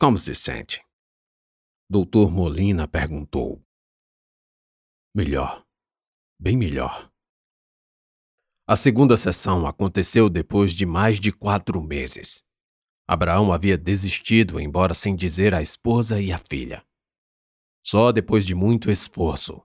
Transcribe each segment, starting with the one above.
Como se sente? Doutor Molina perguntou. Melhor. Bem melhor. A segunda sessão aconteceu depois de mais de quatro meses. Abraão havia desistido, embora sem dizer à esposa e à filha. Só depois de muito esforço,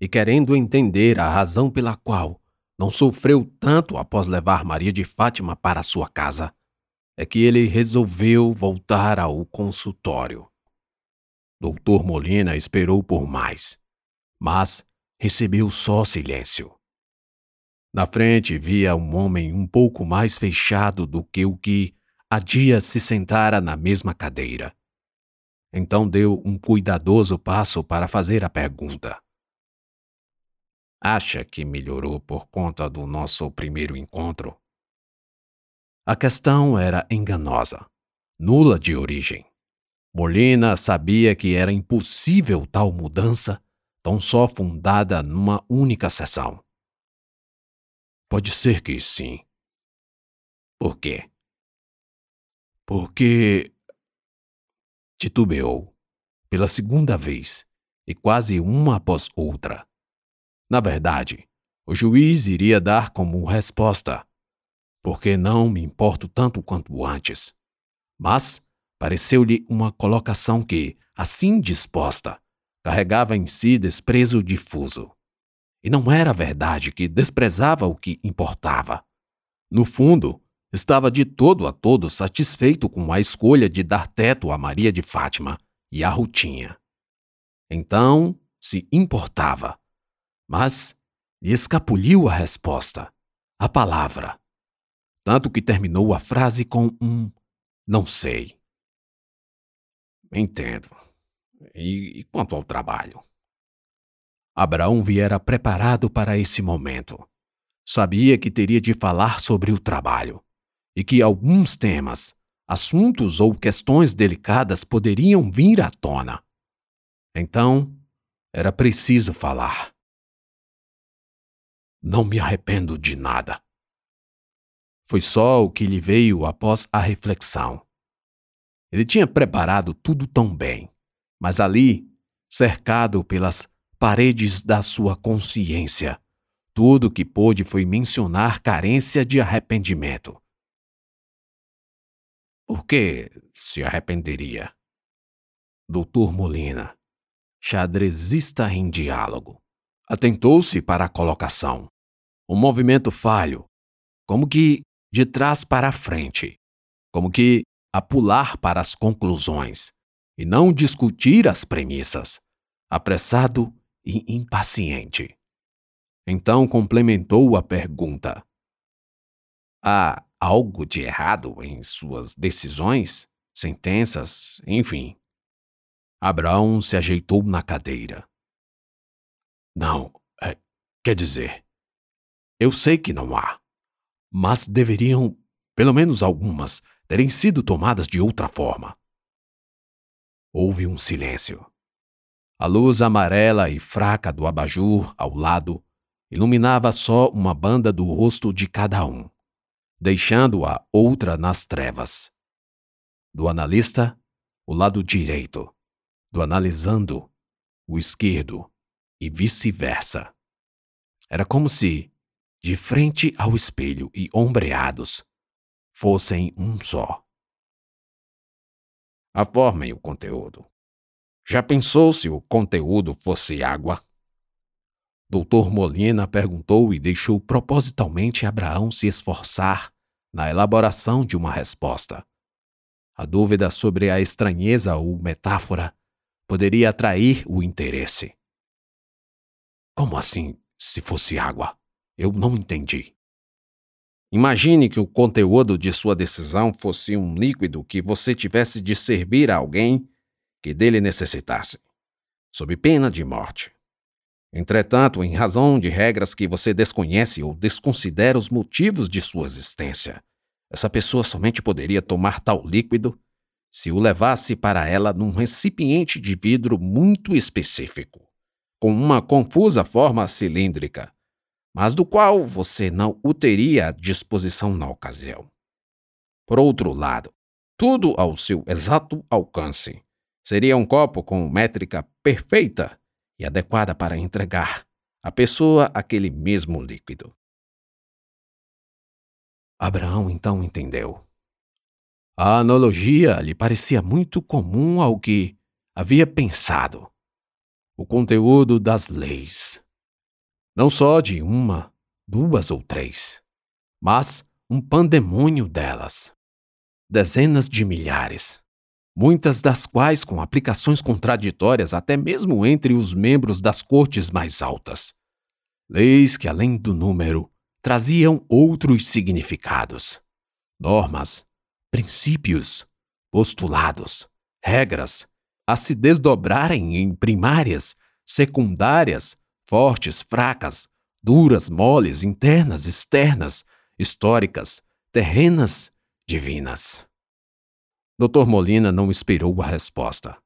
e querendo entender a razão pela qual não sofreu tanto após levar Maria de Fátima para sua casa, é que ele resolveu voltar ao consultório. Doutor Molina esperou por mais, mas recebeu só silêncio. Na frente via um homem um pouco mais fechado do que o que há dias se sentara na mesma cadeira. Então deu um cuidadoso passo para fazer a pergunta. Acha que melhorou por conta do nosso primeiro encontro? A questão era enganosa, nula de origem. Molina sabia que era impossível tal mudança, tão só fundada numa única sessão. Pode ser que sim. Por quê? Porque. Titubeou, pela segunda vez, e quase uma após outra. Na verdade, o juiz iria dar como resposta: porque não me importo tanto quanto antes. Mas pareceu-lhe uma colocação que, assim disposta, carregava em si desprezo difuso. E não era verdade que desprezava o que importava. No fundo, estava de todo a todo satisfeito com a escolha de dar teto a Maria de Fátima e a Rutinha. Então, se importava mas lhe escapuliu a resposta, a palavra. Tanto que terminou a frase com um não sei. Entendo. E, e quanto ao trabalho? Abraão viera preparado para esse momento. Sabia que teria de falar sobre o trabalho e que alguns temas, assuntos ou questões delicadas poderiam vir à tona. Então, era preciso falar. Não me arrependo de nada. Foi só o que lhe veio após a reflexão. Ele tinha preparado tudo tão bem, mas ali, cercado pelas paredes da sua consciência, tudo que pôde foi mencionar carência de arrependimento. Por que se arrependeria? Doutor Molina, xadrezista em diálogo, atentou-se para a colocação um movimento falho, como que de trás para frente, como que a pular para as conclusões e não discutir as premissas, apressado e impaciente. Então complementou a pergunta: Há algo de errado em suas decisões, sentenças, enfim? Abraão se ajeitou na cadeira. Não, é, quer dizer, eu sei que não há. Mas deveriam, pelo menos algumas, terem sido tomadas de outra forma. Houve um silêncio. A luz amarela e fraca do abajur ao lado iluminava só uma banda do rosto de cada um, deixando a outra nas trevas. Do analista, o lado direito, do analisando, o esquerdo, e vice-versa. Era como se, de frente ao espelho e ombreados, fossem um só. A forma e o conteúdo. Já pensou se o conteúdo fosse água? Doutor Molina perguntou e deixou propositalmente Abraão se esforçar na elaboração de uma resposta. A dúvida sobre a estranheza ou metáfora poderia atrair o interesse. Como assim, se fosse água? Eu não entendi. Imagine que o conteúdo de sua decisão fosse um líquido que você tivesse de servir a alguém que dele necessitasse, sob pena de morte. Entretanto, em razão de regras que você desconhece ou desconsidera os motivos de sua existência, essa pessoa somente poderia tomar tal líquido se o levasse para ela num recipiente de vidro muito específico, com uma confusa forma cilíndrica mas do qual você não o teria à disposição na ocasião. Por outro lado, tudo ao seu exato alcance. Seria um copo com métrica perfeita e adequada para entregar à pessoa aquele mesmo líquido. Abraão então entendeu. A analogia lhe parecia muito comum ao que havia pensado. O conteúdo das leis. Não só de uma, duas ou três, mas um pandemônio delas. Dezenas de milhares muitas das quais com aplicações contraditórias até mesmo entre os membros das cortes mais altas. Leis que, além do número, traziam outros significados. Normas, princípios, postulados, regras, a se desdobrarem em primárias, secundárias, fortes, fracas, duras, moles, internas, externas, históricas, terrenas, divinas. Dr. Molina não esperou a resposta.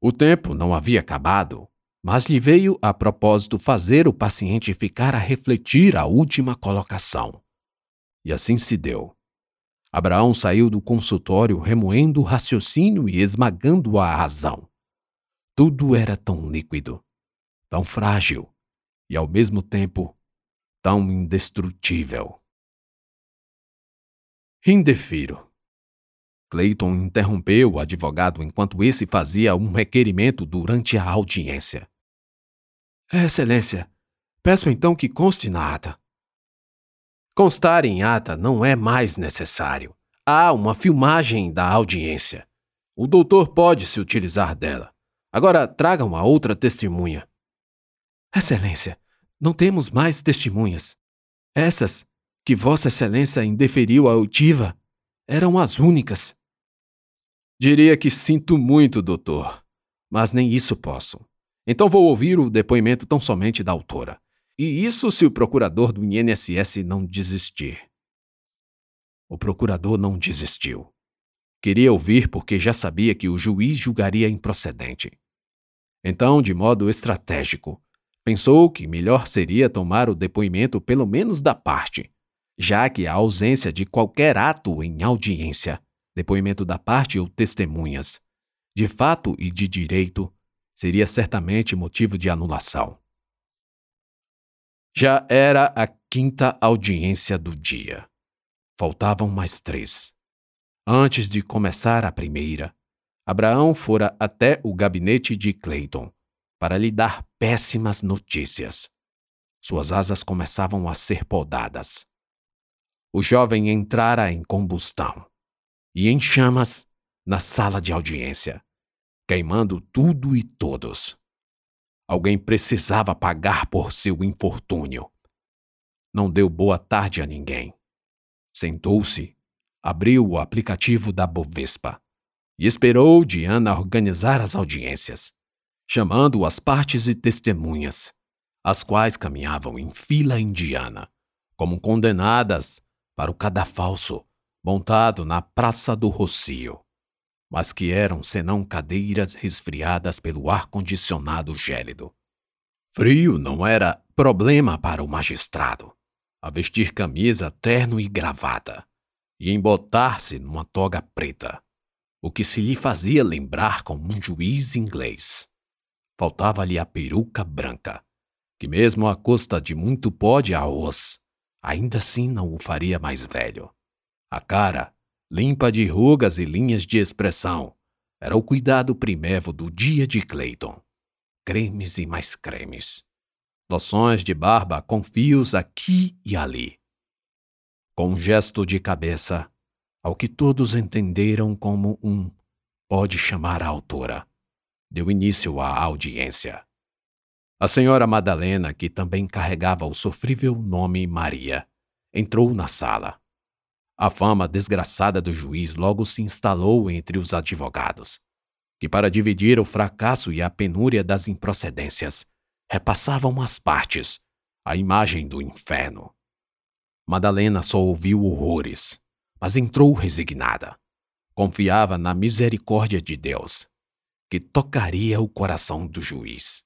O tempo não havia acabado, mas lhe veio a propósito fazer o paciente ficar a refletir a última colocação. E assim se deu. Abraão saiu do consultório remoendo o raciocínio e esmagando a razão. Tudo era tão líquido, tão frágil e, ao mesmo tempo, tão indestrutível. Indefiro. Clayton interrompeu o advogado enquanto esse fazia um requerimento durante a audiência. Excelência, peço então que conste na ata. Constar em ata não é mais necessário. Há uma filmagem da audiência. O doutor pode se utilizar dela. Agora traga uma outra testemunha. Excelência, não temos mais testemunhas. Essas que Vossa Excelência indeferiu a oitiva eram as únicas. Diria que sinto muito, doutor, mas nem isso posso. Então vou ouvir o depoimento tão somente da autora. E isso se o procurador do INSS não desistir. O procurador não desistiu. Queria ouvir porque já sabia que o juiz julgaria improcedente. Então, de modo estratégico, pensou que melhor seria tomar o depoimento pelo menos da parte, já que a ausência de qualquer ato em audiência depoimento da parte ou testemunhas, de fato e de direito, seria certamente motivo de anulação. Já era a quinta audiência do dia. Faltavam mais três. Antes de começar a primeira, Abraão fora até o gabinete de Clayton para lhe dar péssimas notícias. Suas asas começavam a ser podadas. O jovem entrara em combustão e em chamas na sala de audiência, queimando tudo e todos. Alguém precisava pagar por seu infortúnio. Não deu boa tarde a ninguém. Sentou-se, abriu o aplicativo da Bovespa e esperou Diana organizar as audiências, chamando as partes e testemunhas, as quais caminhavam em fila indiana, como condenadas para o cadafalso montado na Praça do Rocio, mas que eram senão cadeiras resfriadas pelo ar-condicionado gélido. Frio não era problema para o magistrado, a vestir camisa, terno e gravata, e embotar-se numa toga preta, o que se lhe fazia lembrar como um juiz inglês. Faltava-lhe a peruca branca, que mesmo à custa de muito pó de arroz, ainda assim não o faria mais velho. A cara, limpa de rugas e linhas de expressão, era o cuidado primevo do dia de Clayton. Cremes e mais cremes. Loções de barba com fios aqui e ali. Com um gesto de cabeça, ao que todos entenderam como um pode chamar a autora, deu início à audiência. A senhora Madalena, que também carregava o sofrível nome Maria, entrou na sala. A fama desgraçada do juiz logo se instalou entre os advogados, que, para dividir o fracasso e a penúria das improcedências, repassavam as partes, a imagem do inferno. Madalena só ouviu horrores, mas entrou resignada. Confiava na misericórdia de Deus, que tocaria o coração do juiz.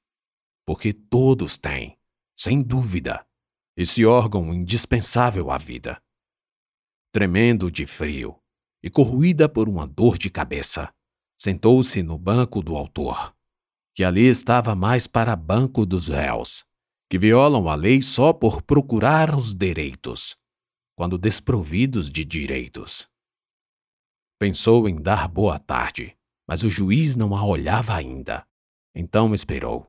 Porque todos têm, sem dúvida, esse órgão indispensável à vida tremendo de frio, e corroída por uma dor de cabeça, sentou-se no banco do autor, que ali estava mais para banco dos réus, que violam a lei só por procurar os direitos, quando desprovidos de direitos. Pensou em dar boa tarde, mas o juiz não a olhava ainda. Então esperou.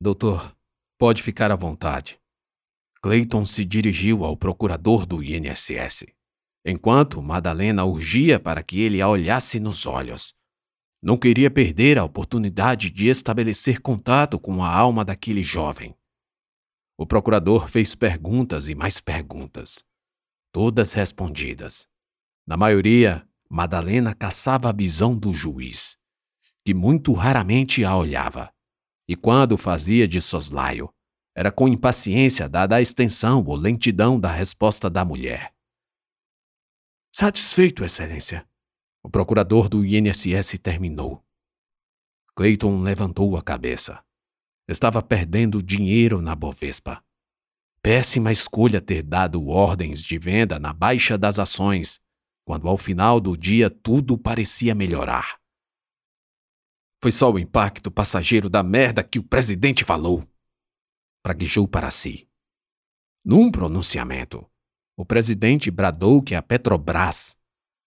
Doutor, pode ficar à vontade. Clayton se dirigiu ao procurador do INSS, enquanto Madalena urgia para que ele a olhasse nos olhos. Não queria perder a oportunidade de estabelecer contato com a alma daquele jovem. O procurador fez perguntas e mais perguntas, todas respondidas. Na maioria, Madalena caçava a visão do juiz, que muito raramente a olhava, e quando fazia de soslaio, era com impaciência dada a extensão ou lentidão da resposta da mulher. Satisfeito, Excelência. O procurador do INSS terminou. Clayton levantou a cabeça. Estava perdendo dinheiro na Bovespa. Péssima escolha ter dado ordens de venda na baixa das ações, quando ao final do dia tudo parecia melhorar. Foi só o impacto passageiro da merda que o presidente falou praguejou para si. Num pronunciamento, o presidente bradou que a Petrobras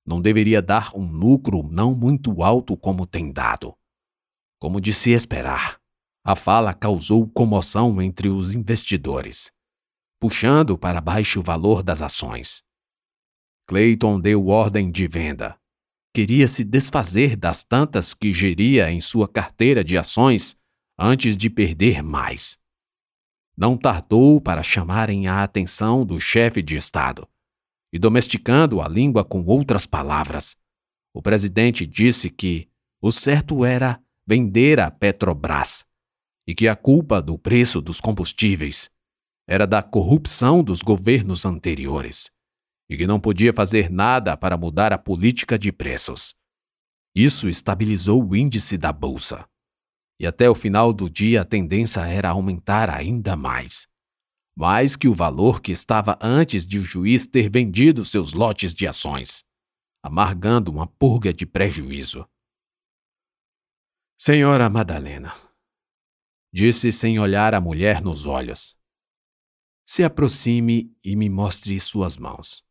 não deveria dar um lucro não muito alto como tem dado. Como de se esperar, a fala causou comoção entre os investidores, puxando para baixo o valor das ações. Clayton deu ordem de venda. Queria se desfazer das tantas que geria em sua carteira de ações antes de perder mais não tardou para chamarem a atenção do chefe de Estado. E domesticando a língua com outras palavras, o presidente disse que o certo era vender a Petrobras e que a culpa do preço dos combustíveis era da corrupção dos governos anteriores e que não podia fazer nada para mudar a política de preços. Isso estabilizou o índice da bolsa e até o final do dia a tendência era aumentar ainda mais. Mais que o valor que estava antes de o juiz ter vendido seus lotes de ações, amargando uma purga de prejuízo. Senhora Madalena, disse sem olhar a mulher nos olhos, se aproxime e me mostre suas mãos.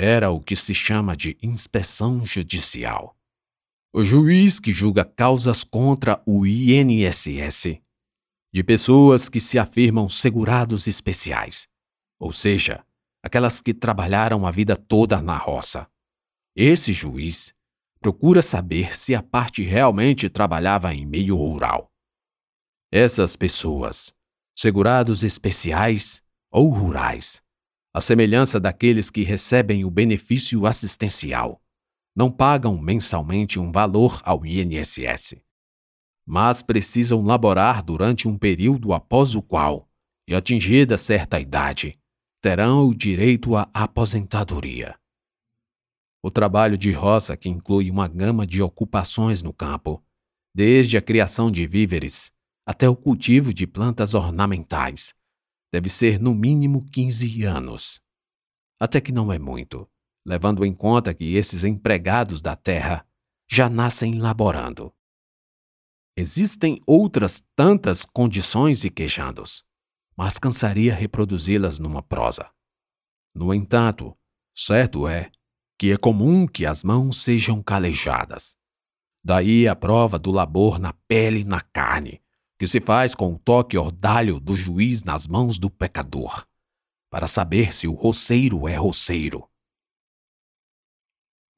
Era o que se chama de inspeção judicial. O juiz que julga causas contra o INSS de pessoas que se afirmam segurados especiais, ou seja, aquelas que trabalharam a vida toda na roça. Esse juiz procura saber se a parte realmente trabalhava em meio rural. Essas pessoas, segurados especiais ou rurais, a semelhança daqueles que recebem o benefício assistencial, não pagam mensalmente um valor ao INSS, mas precisam laborar durante um período após o qual, e atingida certa idade, terão o direito à aposentadoria. O trabalho de roça, que inclui uma gama de ocupações no campo, desde a criação de víveres até o cultivo de plantas ornamentais, deve ser no mínimo 15 anos. Até que não é muito levando em conta que esses empregados da terra já nascem laborando. Existem outras tantas condições e quejandos, mas cansaria reproduzi-las numa prosa. No entanto, certo é que é comum que as mãos sejam calejadas. Daí a prova do labor na pele e na carne, que se faz com o toque ordalho do juiz nas mãos do pecador, para saber se o roceiro é roceiro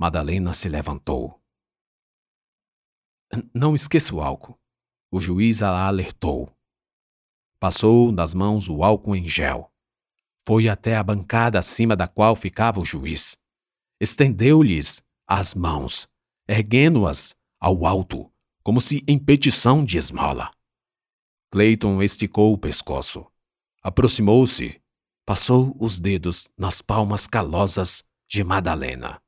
Madalena se levantou. Não esqueça o álcool. O juiz a alertou. Passou nas mãos o álcool em gel. Foi até a bancada acima da qual ficava o juiz. Estendeu-lhes as mãos, erguendo-as ao alto, como se em petição de esmola. Clayton esticou o pescoço. Aproximou-se, passou os dedos nas palmas calosas de Madalena.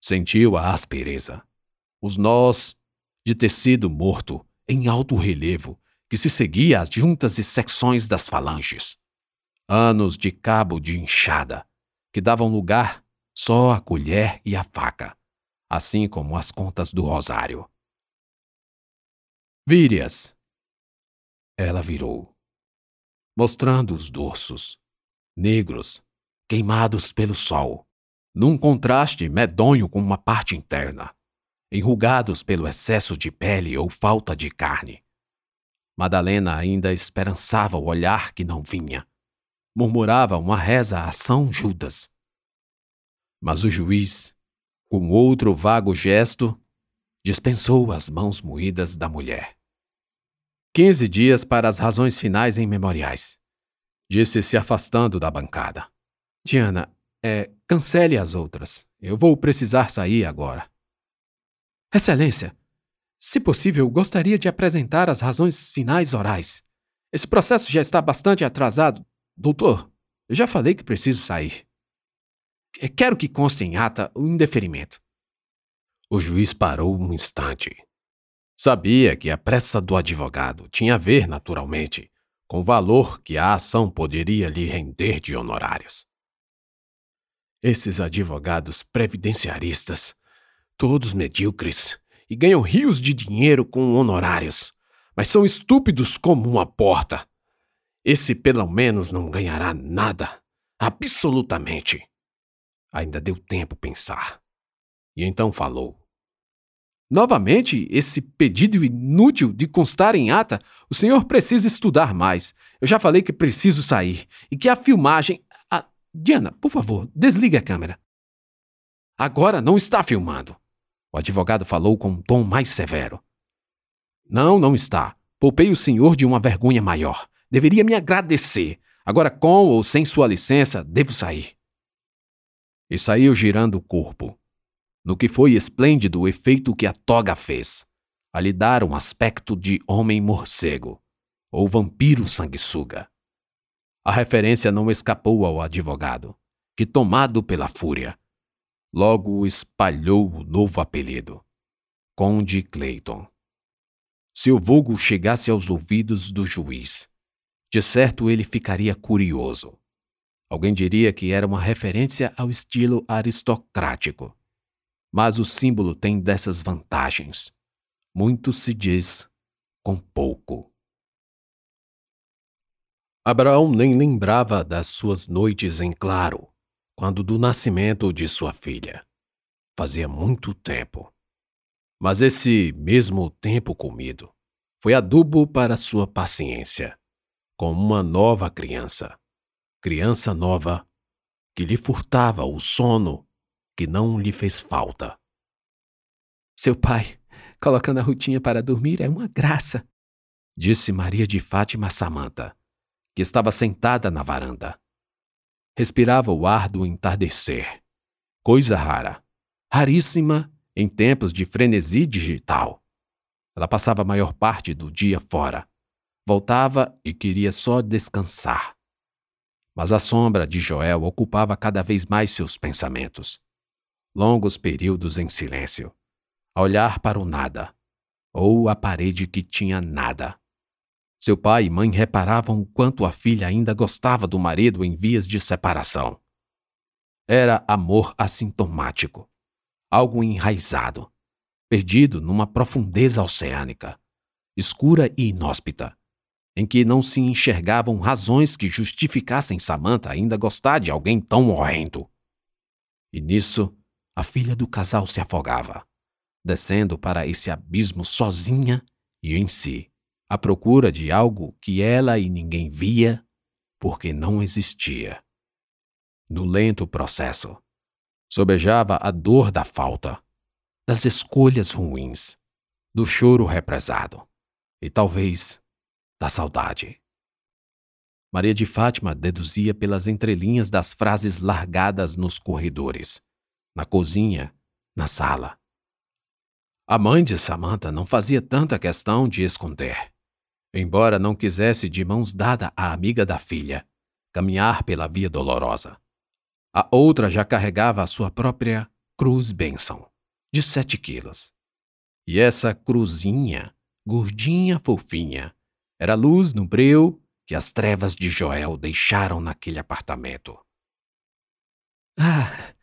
Sentiu a aspereza, os nós de tecido morto em alto relevo que se seguia às juntas e secções das falanges. Anos de cabo de inchada que davam lugar só a colher e a faca, assim como as contas do rosário. Vire-as. Ela virou, mostrando os dorsos, negros, queimados pelo sol, num contraste medonho com uma parte interna, enrugados pelo excesso de pele ou falta de carne. Madalena ainda esperançava o olhar que não vinha. Murmurava uma reza a São Judas. Mas o juiz, com outro vago gesto, dispensou as mãos moídas da mulher. Quinze dias para as razões finais em memoriais, disse se afastando da bancada. Diana, é, cancele as outras. Eu vou precisar sair agora. Excelência, se possível, gostaria de apresentar as razões finais orais. Esse processo já está bastante atrasado. Doutor, eu já falei que preciso sair. Quero que conste em ata o indeferimento. O juiz parou um instante. Sabia que a pressa do advogado tinha a ver, naturalmente, com o valor que a ação poderia lhe render de honorários. Esses advogados previdenciaristas, todos medíocres, e ganham rios de dinheiro com honorários, mas são estúpidos como uma porta. Esse pelo menos não ganhará nada, absolutamente. Ainda deu tempo pensar. E então falou. Novamente, esse pedido inútil de constar em ata, o senhor precisa estudar mais. Eu já falei que preciso sair e que a filmagem. Ah, Diana, por favor, desligue a câmera. Agora não está filmando. O advogado falou com um tom mais severo. Não, não está. Poupei o senhor de uma vergonha maior. Deveria me agradecer. Agora, com ou sem sua licença, devo sair. E saiu girando o corpo, no que foi esplêndido o efeito que a toga fez, a lhe dar um aspecto de homem morcego, ou vampiro sanguessuga. A referência não escapou ao advogado, que, tomado pela fúria, logo espalhou o novo apelido, Conde Clayton. Se o vulgo chegasse aos ouvidos do juiz, de certo ele ficaria curioso. Alguém diria que era uma referência ao estilo aristocrático mas o símbolo tem dessas vantagens. Muito se diz com pouco. Abraão nem lembrava das suas noites em claro, quando do nascimento de sua filha. Fazia muito tempo. Mas esse mesmo tempo comido foi adubo para sua paciência, como uma nova criança, criança nova que lhe furtava o sono que não lhe fez falta. Seu pai, colocando a rotinha para dormir, é uma graça, disse Maria de Fátima a Samanta, que estava sentada na varanda. Respirava o ar do entardecer, coisa rara, raríssima em tempos de frenesi digital. Ela passava a maior parte do dia fora. Voltava e queria só descansar. Mas a sombra de Joel ocupava cada vez mais seus pensamentos longos períodos em silêncio, a olhar para o nada, ou a parede que tinha nada. Seu pai e mãe reparavam o quanto a filha ainda gostava do marido em vias de separação. Era amor assintomático, algo enraizado, perdido numa profundeza oceânica, escura e inóspita, em que não se enxergavam razões que justificassem Samantha ainda gostar de alguém tão horrendo. E nisso a filha do casal se afogava, descendo para esse abismo sozinha e em si, à procura de algo que ela e ninguém via porque não existia. No lento processo, sobejava a dor da falta, das escolhas ruins, do choro represado e talvez da saudade. Maria de Fátima deduzia pelas entrelinhas das frases largadas nos corredores na cozinha, na sala. A mãe de Samantha não fazia tanta questão de esconder. Embora não quisesse de mãos dadas à amiga da filha caminhar pela via dolorosa. A outra já carregava a sua própria cruz bênção, de sete quilos. E essa cruzinha, gordinha fofinha, era luz no breu que as trevas de Joel deixaram naquele apartamento. Ah,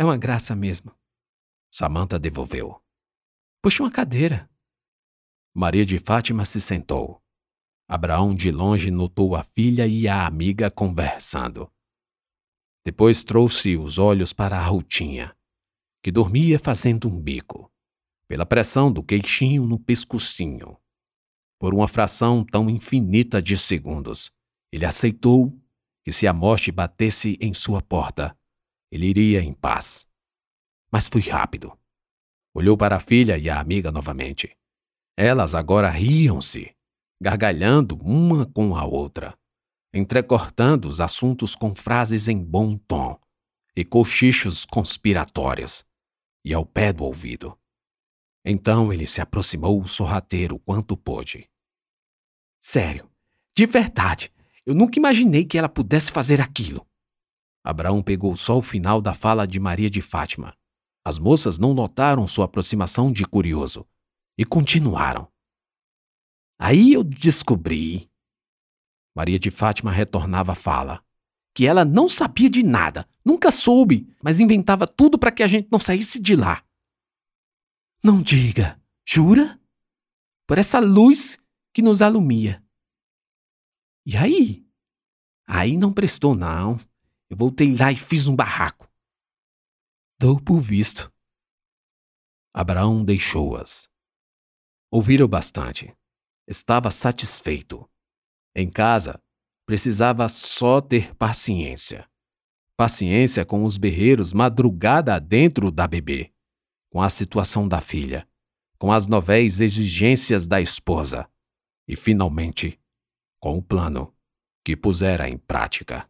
É uma graça mesmo. Samantha devolveu. Puxa uma cadeira. Maria de Fátima se sentou. Abraão de longe notou a filha e a amiga conversando. Depois trouxe os olhos para a Rutinha, que dormia fazendo um bico, pela pressão do queixinho no pescocinho. Por uma fração tão infinita de segundos, ele aceitou que se a morte batesse em sua porta, ele iria em paz. Mas foi rápido. Olhou para a filha e a amiga novamente. Elas agora riam-se, gargalhando uma com a outra, entrecortando os assuntos com frases em bom tom e cochichos conspiratórios, e ao pé do ouvido. Então ele se aproximou sorrateiro quanto pôde. Sério, de verdade, eu nunca imaginei que ela pudesse fazer aquilo. Abraão pegou só o final da fala de Maria de Fátima. As moças não notaram sua aproximação de curioso e continuaram. Aí eu descobri. Maria de Fátima retornava a fala. Que ela não sabia de nada, nunca soube, mas inventava tudo para que a gente não saísse de lá. Não diga, jura? Por essa luz que nos alumia. E aí? Aí não prestou, não. Eu voltei lá e fiz um barraco. Dou por visto. Abraão deixou-as. Ouviram bastante. Estava satisfeito. Em casa, precisava só ter paciência. Paciência com os berreiros madrugada dentro da bebê, com a situação da filha, com as novéis exigências da esposa e, finalmente, com o plano que pusera em prática.